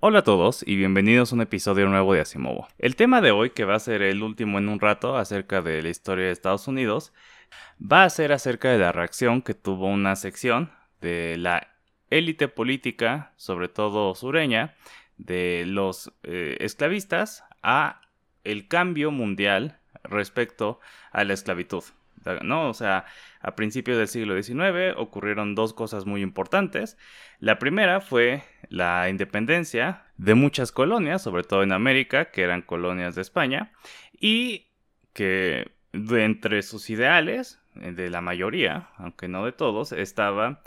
Hola a todos y bienvenidos a un episodio nuevo de Asimovo. El tema de hoy, que va a ser el último en un rato acerca de la historia de Estados Unidos, va a ser acerca de la reacción que tuvo una sección de la élite política, sobre todo sureña, de los eh, esclavistas a el cambio mundial respecto a la esclavitud. ¿no? O sea, a principios del siglo XIX ocurrieron dos cosas muy importantes. La primera fue la independencia de muchas colonias, sobre todo en América, que eran colonias de España, y que de entre sus ideales, eh, de la mayoría, aunque no de todos, estaba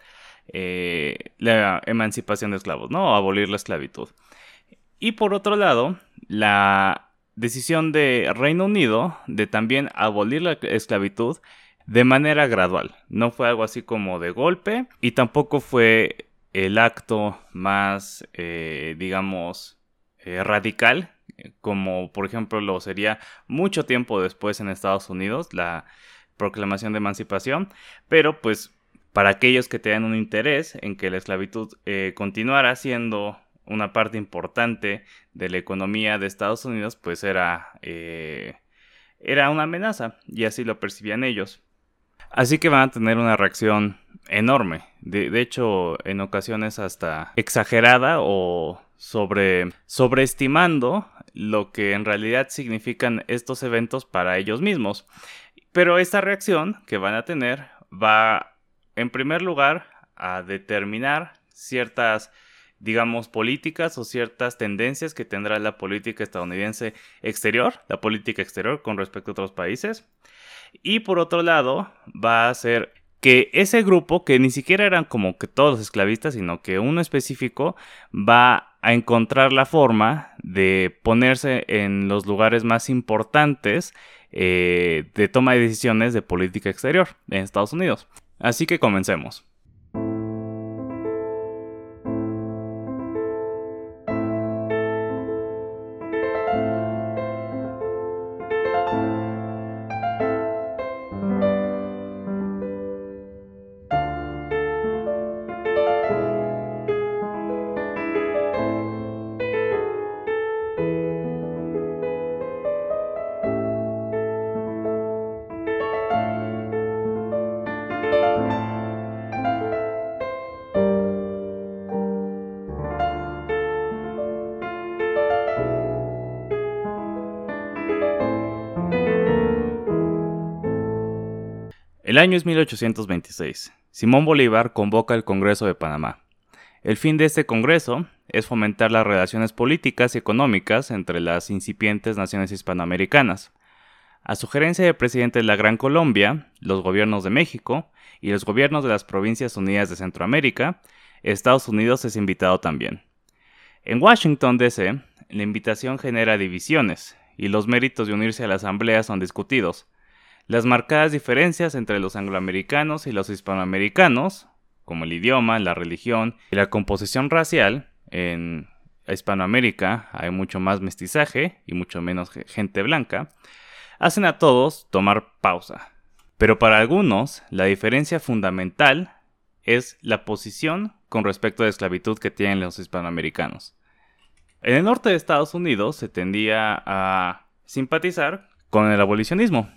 eh, la emancipación de esclavos, ¿no? abolir la esclavitud. Y por otro lado, la decisión de Reino Unido de también abolir la esclavitud de manera gradual. No fue algo así como de golpe y tampoco fue el acto más, eh, digamos, eh, radical, como por ejemplo lo sería mucho tiempo después en Estados Unidos, la proclamación de emancipación, pero pues para aquellos que tengan un interés en que la esclavitud eh, continuara siendo una parte importante de la economía de Estados Unidos, pues era, era una amenaza y así lo percibían ellos. Así que van a tener una reacción enorme. De, hecho, en ocasiones hasta exagerada o sobre, sobreestimando lo que en realidad significan estos eventos para ellos mismos. Pero esta reacción que van a tener va, en primer lugar, a determinar ciertas, digamos, políticas o ciertas tendencias que tendrá la política estadounidense exterior, la política exterior con respecto a otros países. Y por otro lado, va a ser que ese grupo, que ni siquiera eran como que todos los esclavistas, sino que uno específico, va a encontrar la forma de ponerse en los lugares más importantes eh, de toma de decisiones de política exterior en Estados Unidos. Así que comencemos. El año es 1826. Simón Bolívar convoca el Congreso de Panamá. El fin de este Congreso es fomentar las relaciones políticas y económicas entre las incipientes naciones hispanoamericanas. A sugerencia del presidente de la Gran Colombia, los gobiernos de México y los gobiernos de las Provincias Unidas de Centroamérica, Estados Unidos es invitado también. En Washington, D.C., la invitación genera divisiones y los méritos de unirse a la Asamblea son discutidos. Las marcadas diferencias entre los angloamericanos y los hispanoamericanos, como el idioma, la religión y la composición racial, en Hispanoamérica hay mucho más mestizaje y mucho menos gente blanca, hacen a todos tomar pausa. Pero para algunos, la diferencia fundamental es la posición con respecto a la esclavitud que tienen los hispanoamericanos. En el norte de Estados Unidos se tendía a simpatizar con el abolicionismo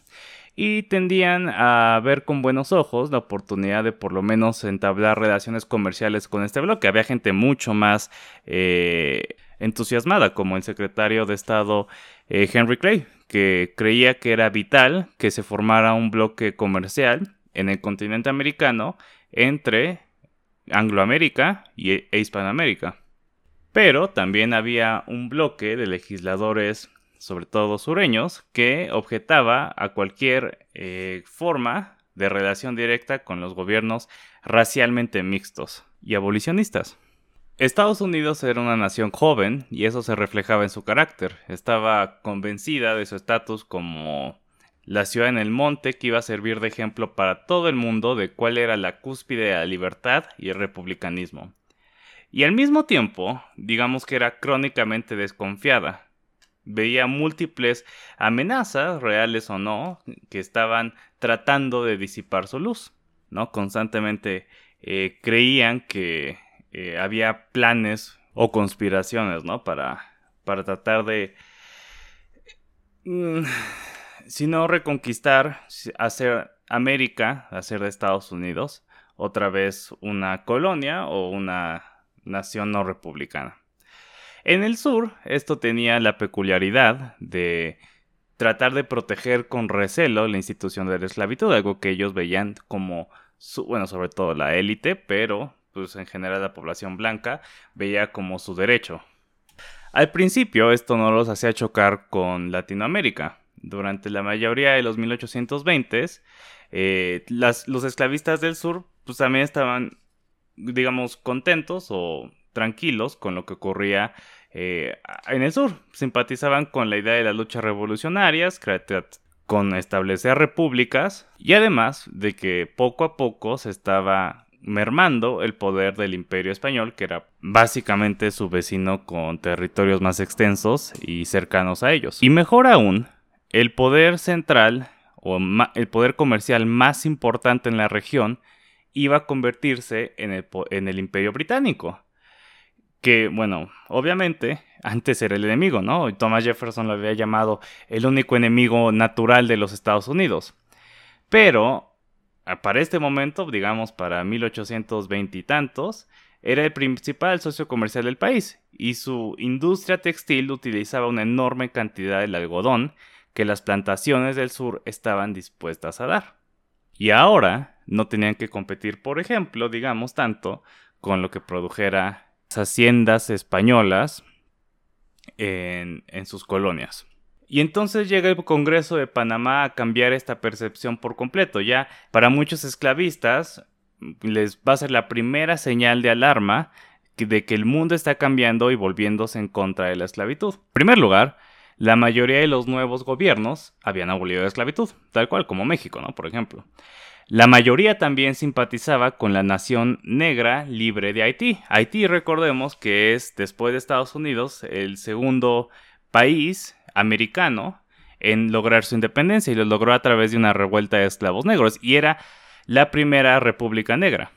y tendían a ver con buenos ojos la oportunidad de por lo menos entablar relaciones comerciales con este bloque. Había gente mucho más eh, entusiasmada, como el secretario de Estado eh, Henry Clay, que creía que era vital que se formara un bloque comercial en el continente americano entre Angloamérica y, e Hispanoamérica. Pero también había un bloque de legisladores sobre todo sureños, que objetaba a cualquier eh, forma de relación directa con los gobiernos racialmente mixtos y abolicionistas. Estados Unidos era una nación joven y eso se reflejaba en su carácter. Estaba convencida de su estatus como la ciudad en el monte que iba a servir de ejemplo para todo el mundo de cuál era la cúspide de la libertad y el republicanismo. Y al mismo tiempo, digamos que era crónicamente desconfiada, veía múltiples amenazas, reales o no, que estaban tratando de disipar su luz, ¿no? Constantemente eh, creían que eh, había planes o conspiraciones, ¿no? Para, para tratar de, mm, si no reconquistar, hacer América, hacer de Estados Unidos otra vez una colonia o una nación no republicana. En el sur, esto tenía la peculiaridad de tratar de proteger con recelo la institución de la esclavitud, algo que ellos veían como, su, bueno, sobre todo la élite, pero pues en general la población blanca veía como su derecho. Al principio esto no los hacía chocar con Latinoamérica. Durante la mayoría de los 1820s, eh, los esclavistas del sur pues también estaban, digamos, contentos o tranquilos con lo que ocurría eh, en el sur. Simpatizaban con la idea de las luchas revolucionarias, con establecer repúblicas y además de que poco a poco se estaba mermando el poder del imperio español, que era básicamente su vecino con territorios más extensos y cercanos a ellos. Y mejor aún, el poder central o el poder comercial más importante en la región iba a convertirse en el, en el imperio británico. Que, bueno, obviamente antes era el enemigo, ¿no? Thomas Jefferson lo había llamado el único enemigo natural de los Estados Unidos. Pero para este momento, digamos para 1820 y tantos, era el principal socio comercial del país y su industria textil utilizaba una enorme cantidad del algodón que las plantaciones del sur estaban dispuestas a dar. Y ahora no tenían que competir, por ejemplo, digamos tanto, con lo que produjera haciendas españolas en, sus colonias. Y entonces llega el Congreso de Panamá a cambiar esta percepción por completo. Ya para muchos esclavistas les va a ser la primera señal de alarma de que el mundo está cambiando y volviéndose en contra de la esclavitud. En primer lugar, la mayoría de los nuevos gobiernos habían abolido la esclavitud, tal cual como México, ¿no? Por ejemplo. La mayoría también simpatizaba con la nación negra libre de Haití. Haití, recordemos que es, después de Estados Unidos, el segundo país americano en lograr su independencia y lo logró a través de una revuelta de esclavos negros y era la primera república negra.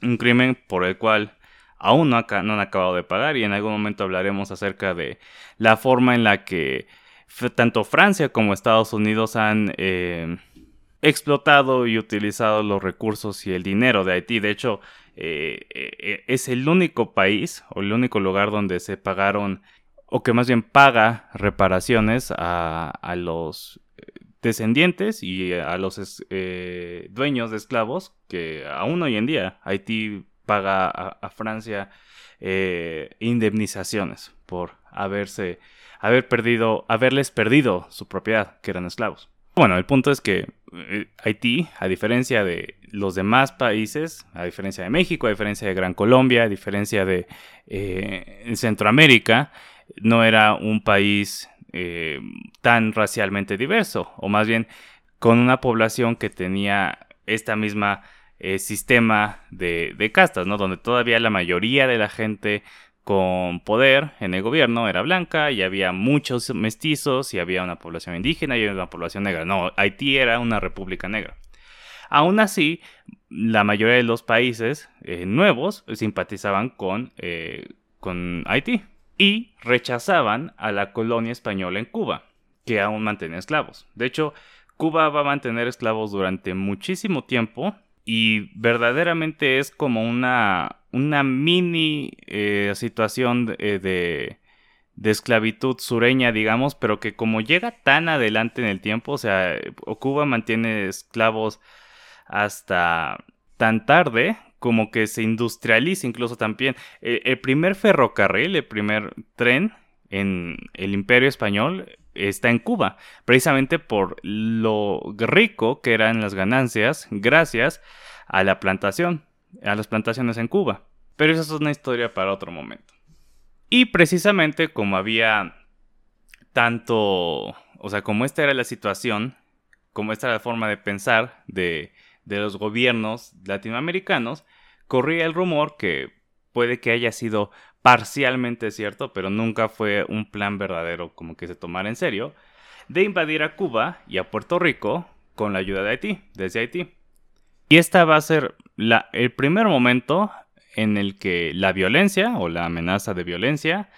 Un crimen por el cual aún no, han acabado de pagar y en algún momento hablaremos acerca de la forma en la que tanto Francia como Estados Unidos han eh, explotado y utilizado los recursos y el dinero de Haití. De hecho, eh, eh, es el único país o el único lugar donde se pagaron o que más bien paga reparaciones a, los descendientes y a los eh, dueños de esclavos, que aún hoy en día Haití paga a, Francia eh, indemnizaciones por haberse, haber perdido, haberles perdido su propiedad, que eran esclavos. Bueno, el punto es que eh, Haití, a diferencia de los demás países, a diferencia de México, a diferencia de Gran Colombia, a diferencia de Centroamérica, no era un país eh, tan racialmente diverso, o más bien con una población que tenía esta misma eh, sistema de, de, castas, ¿no? Donde todavía la mayoría de la gente con poder en el gobierno era blanca y había muchos mestizos y había una población indígena y una población negra. No, Haití era una república negra. Aún así, la mayoría de los países eh, nuevos simpatizaban con, con Haití y rechazaban a la colonia española en Cuba, que aún mantenía esclavos. De hecho, Cuba va a mantener esclavos durante muchísimo tiempo y verdaderamente es como una, una mini eh, situación eh, de, de, esclavitud sureña, digamos, pero que como llega tan adelante en el tiempo, o sea, Cuba mantiene esclavos hasta tan tarde como que se industrializa incluso también. Eh, el primer ferrocarril, el primer tren en el imperio español está en Cuba, precisamente por lo rico que eran las ganancias gracias a la plantación, a las plantaciones en Cuba. Pero esa es una historia para otro momento. Y precisamente como había tanto, o sea, como esta era la situación, como esta era la forma de pensar de de los gobiernos latinoamericanos, corría el rumor que puede que haya sido parcialmente cierto, pero nunca fue un plan verdadero como que se tomara en serio, de invadir a Cuba y a Puerto Rico con la ayuda de Haití, desde Haití. Y esta va a ser el primer momento en el que la violencia o la amenaza de violencia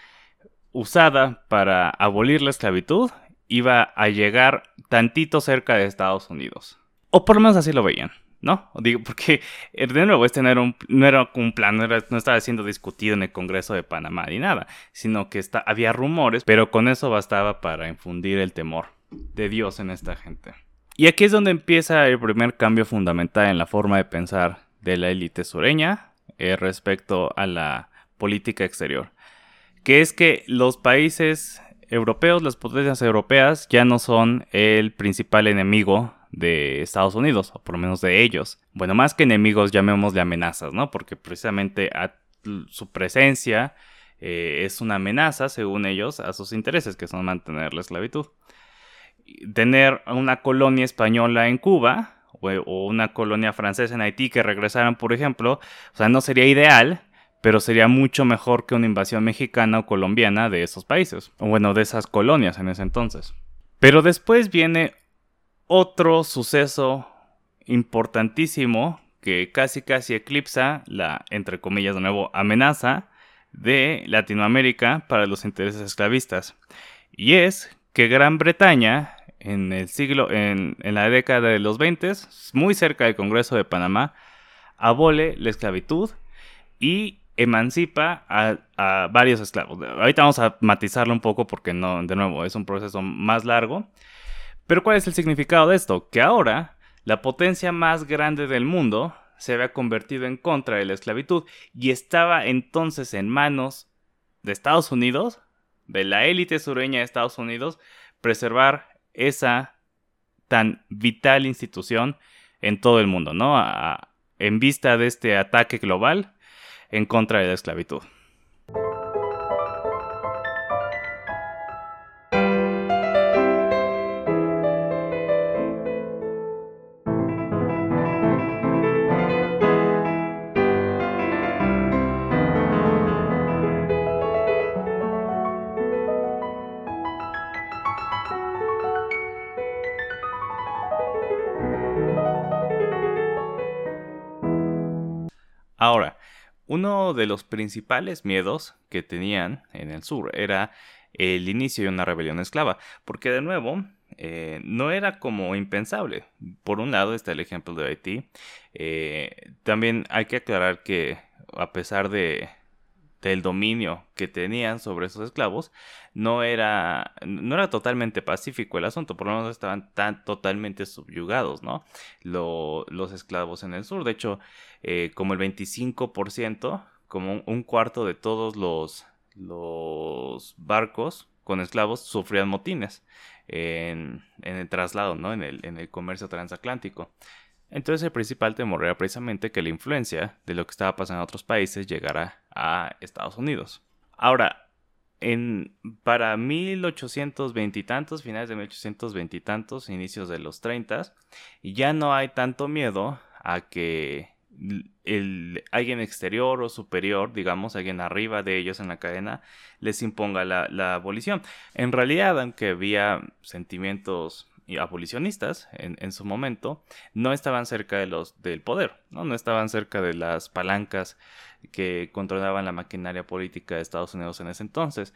usada para abolir la esclavitud iba a llegar tantito cerca de Estados Unidos. O por lo menos así lo veían, ¿no? Digo, porque eh, de nuevo, este no era un, no era un plan, no, estaba siendo discutido en el Congreso de Panamá ni nada, sino que está, había rumores, pero con eso bastaba para infundir el temor de Dios en esta gente. Y aquí es donde empieza el primer cambio fundamental en la forma de pensar de la élite sureña eh, respecto a la política exterior, que es que los países europeos, las potencias europeas, ya no son el principal enemigo de Estados Unidos, o por lo menos de ellos. Bueno, más que enemigos, llamémosle amenazas, ¿no? Porque precisamente su presencia eh, es una amenaza, según ellos, a sus intereses, que son mantener la esclavitud. Tener una colonia española en Cuba o, una colonia francesa en Haití que regresaran, por ejemplo, o sea, no sería ideal, pero sería mucho mejor que una invasión mexicana o colombiana de esos países, o bueno, de esas colonias en ese entonces. Pero después viene otro suceso importantísimo que casi casi eclipsa la, entre comillas de nuevo, amenaza de Latinoamérica para los intereses esclavistas. Y es que Gran Bretaña en el siglo, en, en la década de los 20, muy cerca del Congreso de Panamá, abole la esclavitud y emancipa a, varios esclavos. Ahorita vamos a matizarlo un poco porque no, de nuevo, es un proceso más largo. Pero ¿cuál es el significado de esto? Que ahora la potencia más grande del mundo se había convertido en contra de la esclavitud y estaba entonces en manos de Estados Unidos, de la élite sureña de Estados Unidos, preservar esa tan vital institución en todo el mundo, ¿no? en vista de este ataque global en contra de la esclavitud. De los principales miedos que tenían en el sur era el inicio de una rebelión esclava, porque de nuevo eh, no era como impensable. Por un lado está el ejemplo de Haití. Eh, también hay que aclarar que a pesar de del dominio que tenían sobre esos esclavos, no era, no era totalmente pacífico el asunto, por lo menos estaban tan totalmente subyugados, ¿no? los esclavos en el sur, de hecho, eh, como el 25%, como un, cuarto de todos los, los barcos con esclavos sufrían motines en, en el traslado, ¿no? En el, en el comercio transatlántico. Entonces el principal temor era precisamente que la influencia de lo que estaba pasando en otros países llegara a Estados Unidos. Ahora, en, para 1820 y tantos, finales de 1820 y tantos, inicios de los 30, ya no hay tanto miedo a que el, alguien exterior o superior, digamos, alguien arriba de ellos en la cadena, les imponga la, abolición. En realidad, aunque había sentimientos abolicionistas en, su momento no estaban cerca de los del poder, ¿no? no estaban cerca de las palancas que controlaban la maquinaria política de Estados Unidos en ese entonces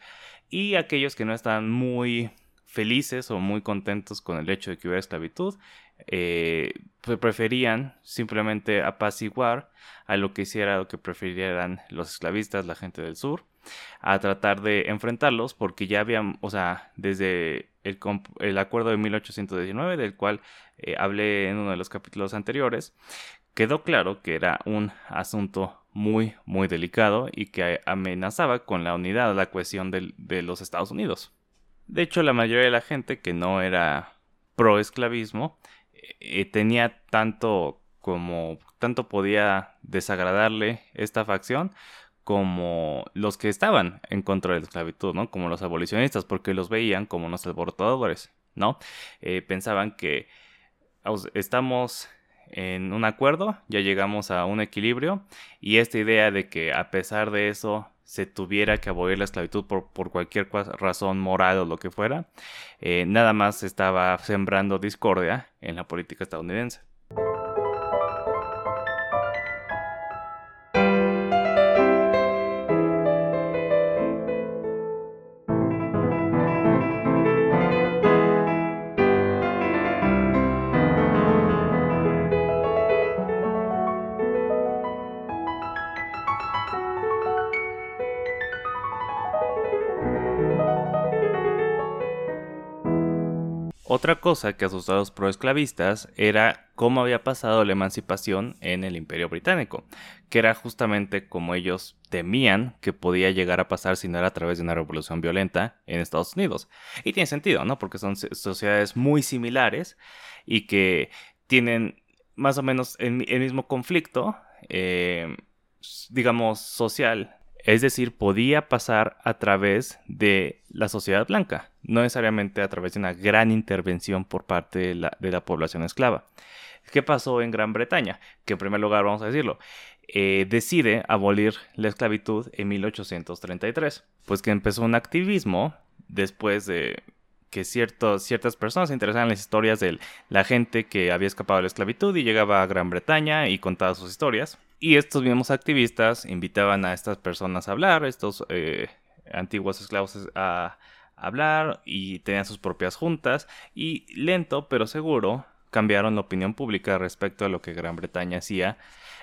y aquellos que no estaban muy felices o muy contentos con el hecho de que hubiera esclavitud eh, preferían simplemente apaciguar a lo que hiciera lo que preferieran los esclavistas, la gente del sur, a tratar de enfrentarlos porque ya habían, o sea, desde el, el acuerdo de 1819, del cual eh, hablé en uno de los capítulos anteriores, quedó claro que era un asunto muy, muy delicado y que amenazaba con la unidad, la cohesión de los Estados Unidos. De hecho, la mayoría de la gente que no era pro esclavismo eh, tenía tanto como tanto podía desagradarle esta facción como los que estaban en contra de la esclavitud, ¿no? Como los abolicionistas, porque los veían como unos alborotadores, ¿no? Eh, pensaban que estamos en un acuerdo, ya llegamos a un equilibrio, y esta idea de que a pesar de eso se tuviera que abolir la esclavitud por, por cualquier razón moral o lo que fuera, eh, nada más estaba sembrando discordia en la política estadounidense. Otra cosa que asustaba a los proesclavistas era cómo había pasado la emancipación en el Imperio Británico, que era justamente como ellos temían que podía llegar a pasar si no era a través de una revolución violenta en Estados Unidos. Y tiene sentido, ¿no? Porque son sociedades muy similares y que tienen más o menos el, mismo conflicto, eh, digamos, social es decir, podía pasar a través de la sociedad blanca, no necesariamente a través de una gran intervención por parte de la, población esclava. ¿Qué pasó en Gran Bretaña? Que en primer lugar, vamos a decirlo, eh, decide abolir la esclavitud en 1833, pues que empezó un activismo después de que ciertas personas se interesaban en las historias de la gente que había escapado de la esclavitud y llegaba a Gran Bretaña y contaba sus historias. Y estos mismos activistas invitaban a estas personas a hablar, estos eh, antiguos esclavos a hablar y tenían sus propias juntas y lento pero seguro cambiaron la opinión pública respecto a lo que Gran Bretaña hacía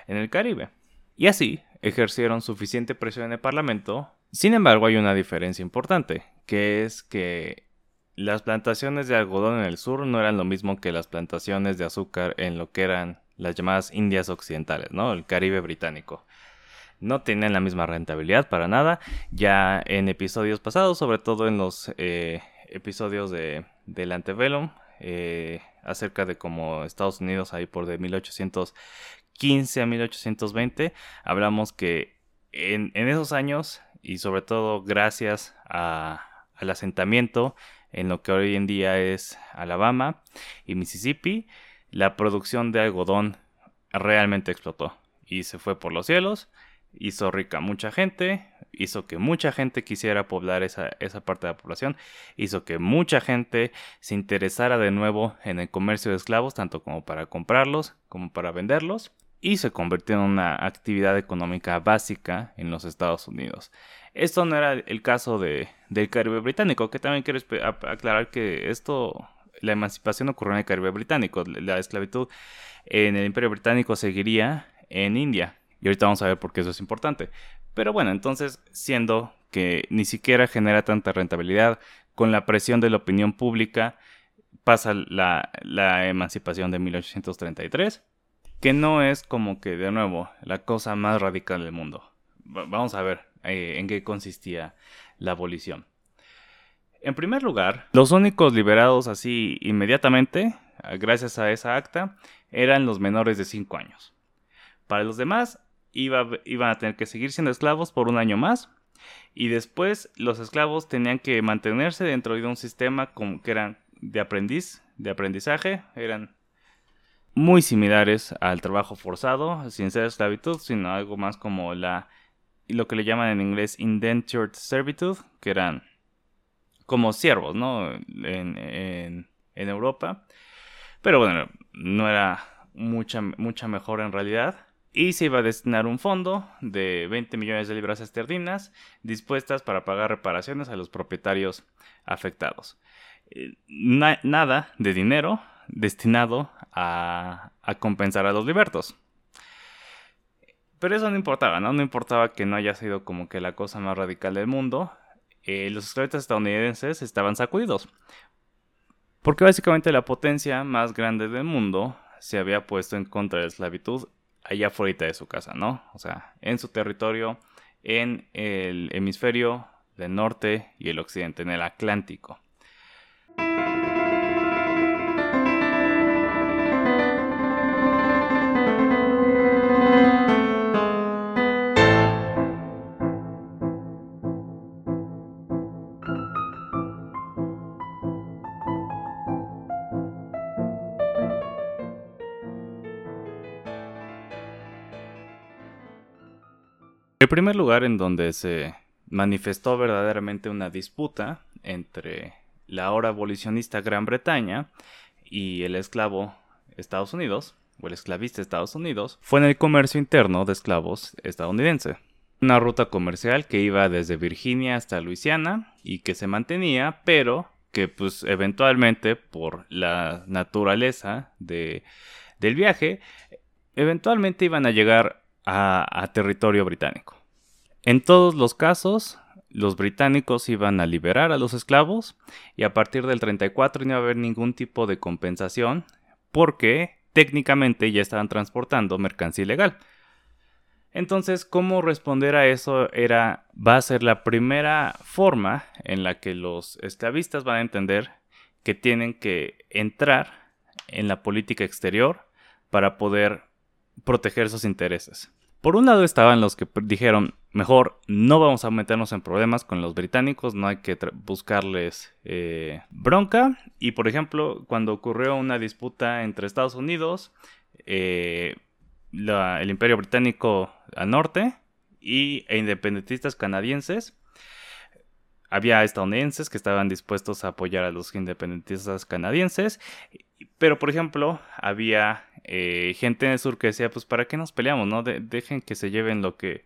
en el Caribe. Y así ejercieron suficiente presión en el Parlamento. Sin embargo, hay una diferencia importante, que es que las plantaciones de algodón en el sur no eran lo mismo que las plantaciones de azúcar en lo que eran las llamadas Indias Occidentales, ¿no? El Caribe británico. No tenían la misma rentabilidad para nada. Ya en episodios pasados, sobre todo en los eh, episodios de, del Antebellum, eh, acerca de cómo Estados Unidos ahí por de 1815 a 1820, hablamos que en, esos años, y sobre todo gracias al asentamiento en lo que hoy en día es Alabama y Mississippi, la producción de algodón realmente explotó y se fue por los cielos, hizo rica mucha gente, hizo que mucha gente quisiera poblar esa, esa parte de la población, hizo que mucha gente se interesara de nuevo en el comercio de esclavos, tanto como para comprarlos como para venderlos, y se convirtió en una actividad económica básica en los Estados Unidos. Esto no era el caso de, del Caribe británico, que también quiero aclarar que esto, la emancipación ocurrió en el Caribe británico, la esclavitud en el Imperio británico seguiría en India. Y ahorita vamos a ver por qué eso es importante. Pero bueno, entonces, siendo que ni siquiera genera tanta rentabilidad, con la presión de la opinión pública, pasa la, emancipación de 1833, que no es como que, de nuevo, la cosa más radical del mundo. vamos a ver eh, en qué consistía la abolición. En primer lugar, los únicos liberados así inmediatamente, gracias a esa acta, eran los menores de 5 años. Para los demás, iban a tener que seguir siendo esclavos por un año más, y después los esclavos tenían que mantenerse dentro de un sistema que eran de aprendiz, de aprendizaje, eran muy similares al trabajo forzado, sin ser esclavitud, sino algo más como la lo que le llaman en inglés indentured servitude, que eran como siervos, ¿no? En, en, Europa. Pero bueno, no era mucha, mucha mejor en realidad. Y se iba a destinar un fondo de 20 millones de libras esterlinas dispuestas para pagar reparaciones a los propietarios afectados. Eh, nada de dinero destinado a, a compensar a los libertos. Pero eso no importaba, ¿no? No importaba que no haya sido como que la cosa más radical del mundo. Eh, los esclavistas estadounidenses estaban sacudidos. Porque básicamente la potencia más grande del mundo se había puesto en contra de la esclavitud allá afuera de su casa, ¿no? O sea, en su territorio, en el hemisferio del norte y el occidente, en el Atlántico. Primer lugar en donde se manifestó verdaderamente una disputa entre la ahora abolicionista Gran Bretaña y el esclavo Estados Unidos, o el esclavista Estados Unidos, fue en el comercio interno de esclavos estadounidense. Una ruta comercial que iba desde Virginia hasta Luisiana y que se mantenía, pero que pues eventualmente por la naturaleza de, del viaje, eventualmente iban a llegar a, territorio británico. En todos los casos, los británicos iban a liberar a los esclavos y a partir del 34 no iba a haber ningún tipo de compensación porque técnicamente ya estaban transportando mercancía ilegal. Entonces, cómo responder a eso era va a ser la primera forma en la que los esclavistas van a entender que tienen que entrar en la política exterior para poder proteger sus intereses. Por un lado estaban los que dijeron, mejor no vamos a meternos en problemas con los británicos, no hay que buscarles eh, bronca. Y por ejemplo, cuando ocurrió una disputa entre Estados Unidos, eh, el imperio británico al norte y, e independentistas canadienses, había estadounidenses que estaban dispuestos a apoyar a los independentistas canadienses, pero por ejemplo había eh, gente en el sur que decía, pues ¿para qué nos peleamos? no Dejen que se lleven lo que,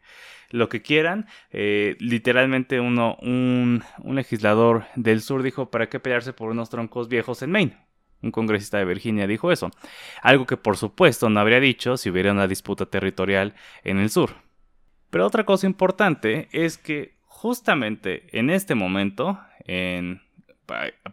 lo que quieran. Eh, literalmente uno, un, un legislador del sur dijo, ¿para qué pelearse por unos troncos viejos en Maine? Un congresista de Virginia dijo eso. Algo que por supuesto no habría dicho si hubiera una disputa territorial en el sur. Pero otra cosa importante es que justamente en este momento, en,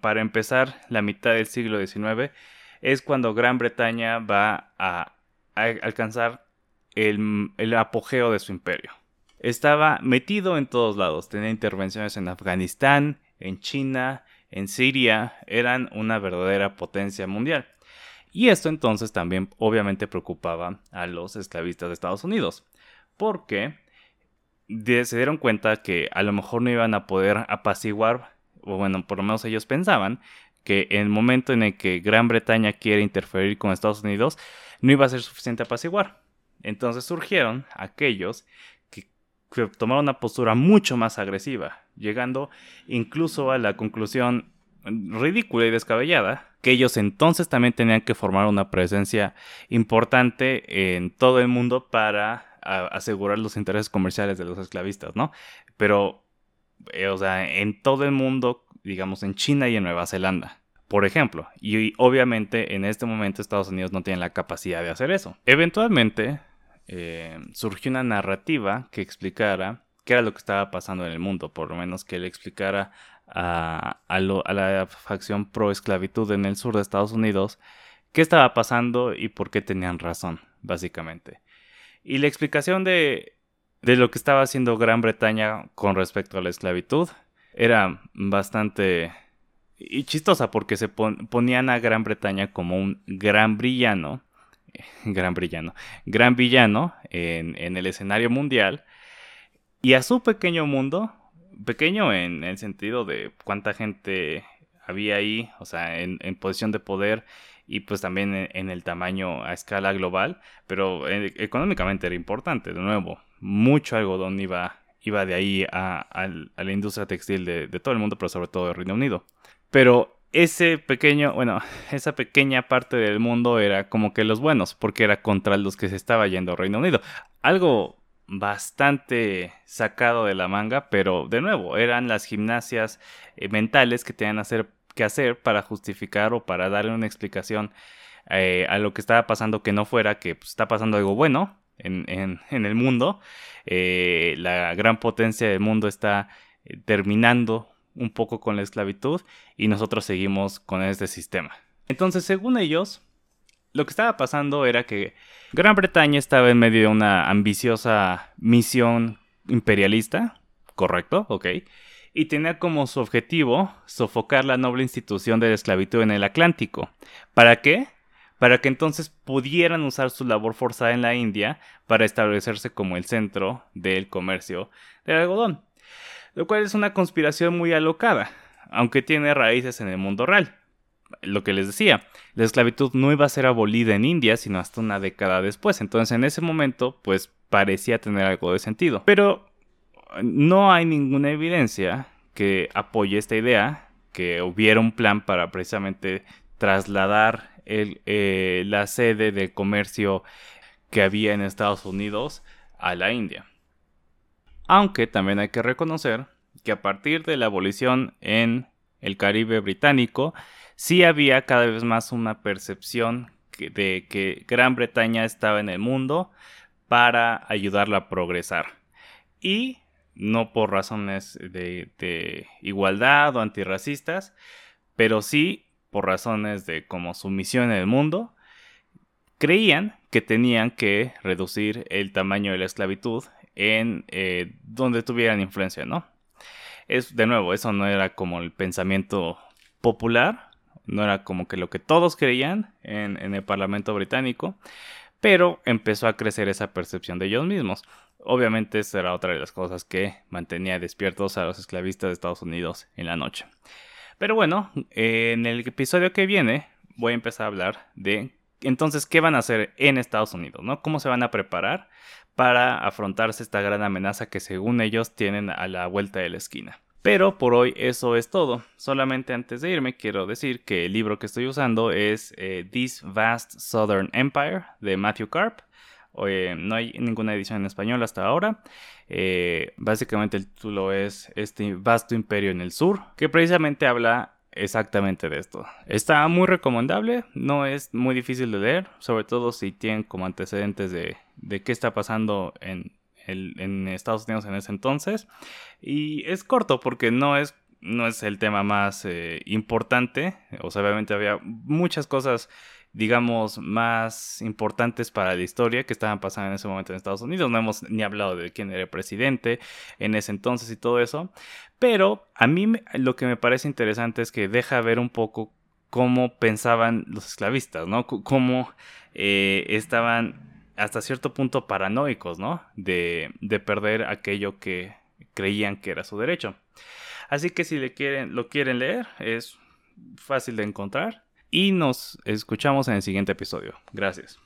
para empezar la mitad del siglo XIX, es cuando Gran Bretaña va a, alcanzar el, el, apogeo de su imperio. Estaba metido en todos lados, tenía intervenciones en Afganistán, en China, en Siria, eran una verdadera potencia mundial. Y esto entonces también obviamente preocupaba a los esclavistas de Estados Unidos, porque se dieron cuenta que a lo mejor no iban a poder apaciguar, o bueno, por lo menos ellos pensaban, que en el momento en el que Gran Bretaña quiere interferir con Estados Unidos, no iba a ser suficiente apaciguar. Entonces surgieron aquellos que, tomaron una postura mucho más agresiva, llegando incluso a la conclusión ridícula y descabellada que ellos entonces también tenían que formar una presencia importante en todo el mundo para asegurar los intereses comerciales de los esclavistas, ¿no? Pero, eh, o sea, en todo el mundo, digamos, en China y en Nueva Zelanda. Por ejemplo, y obviamente en este momento Estados Unidos no tiene la capacidad de hacer eso. Eventualmente eh, surgió una narrativa que explicara qué era lo que estaba pasando en el mundo, por lo menos que le explicara a, a la facción pro esclavitud en el sur de Estados Unidos qué estaba pasando y por qué tenían razón, básicamente. Y la explicación de, de lo que estaba haciendo Gran Bretaña con respecto a la esclavitud era bastante y chistosa porque se ponían a Gran Bretaña como un gran brillano, gran brillano, gran villano en, en, el escenario mundial. Y a su pequeño mundo, pequeño en el sentido de cuánta gente había ahí, o sea, en, en posición de poder y pues también en, el tamaño a escala global, pero eh, económicamente era importante, de nuevo, mucho algodón iba, iba de ahí a, la industria textil de, todo el mundo, pero sobre todo de Reino Unido. Pero ese pequeño, bueno, esa pequeña parte del mundo era como que los buenos, porque era contra los que se estaba yendo Reino Unido. Algo bastante sacado de la manga, pero de nuevo, eran las gimnasias eh, mentales que tenían que hacer que hacer para justificar o para darle una explicación eh, a lo que estaba pasando que no fuera que pues, está pasando algo bueno en, el mundo. Eh, la gran potencia del mundo está eh, terminando un poco con la esclavitud y nosotros seguimos con este sistema. Entonces, según ellos, lo que estaba pasando era que Gran Bretaña estaba en medio de una ambiciosa misión imperialista, correcto, ok, y tenía como su objetivo sofocar la noble institución de la esclavitud en el Atlántico. ¿Para qué? Para que entonces pudieran usar su labor forzada en la India para establecerse como el centro del comercio del algodón. Lo cual es una conspiración muy alocada, aunque tiene raíces en el mundo real. Lo que les decía, la esclavitud no iba a ser abolida en India sino hasta una década después, entonces en ese momento pues parecía tener algo de sentido. Pero no hay ninguna evidencia que apoye esta idea, que hubiera un plan para precisamente trasladar eh, la sede de comercio que había en Estados Unidos a la India. Aunque también hay que reconocer que a partir de la abolición en el Caribe británico, sí había cada vez más una percepción de que Gran Bretaña estaba en el mundo para ayudarla a progresar. Y no por razones de, igualdad o antirracistas, pero sí por razones de como su misión en el mundo, creían que tenían que reducir el tamaño de la esclavitud en eh, donde tuvieran influencia, ¿no? Es, de nuevo, eso no era como el pensamiento popular, no era como que lo que todos creían en, en el Parlamento británico, pero empezó a crecer esa percepción de ellos mismos. Obviamente esa era otra de las cosas que mantenía despiertos a los esclavistas de Estados Unidos en la noche. Pero bueno, en el episodio que viene voy a empezar a hablar de entonces qué van a hacer en Estados Unidos, ¿no? ¿Cómo se van a preparar para afrontarse esta gran amenaza que según ellos tienen a la vuelta de la esquina? Pero por hoy eso es todo. Solamente antes de irme quiero decir que el libro que estoy usando es eh, This Vast Southern Empire de Matthew Karp. no hay ninguna edición en español hasta ahora. Eh, básicamente el título es Este vasto imperio en el sur, que precisamente habla exactamente de esto. Está muy recomendable, no es muy difícil de leer, sobre todo si tienen como antecedentes de, de qué está pasando en, en Estados Unidos en ese entonces. Y es corto porque no es, no es el tema más eh, importante. O sea, obviamente había muchas cosas, digamos, más importantes para la historia que estaban pasando en ese momento en Estados Unidos. No hemos ni hablado de quién era presidente en ese entonces y todo eso. Pero a mí lo que me parece interesante es que deja ver un poco cómo pensaban los esclavistas, ¿no? cómo eh, estaban hasta cierto punto paranoicos, ¿no? De, de perder aquello que creían que era su derecho. Así que si le quieren, lo quieren leer, es fácil de encontrar. Y nos escuchamos en el siguiente episodio. Gracias.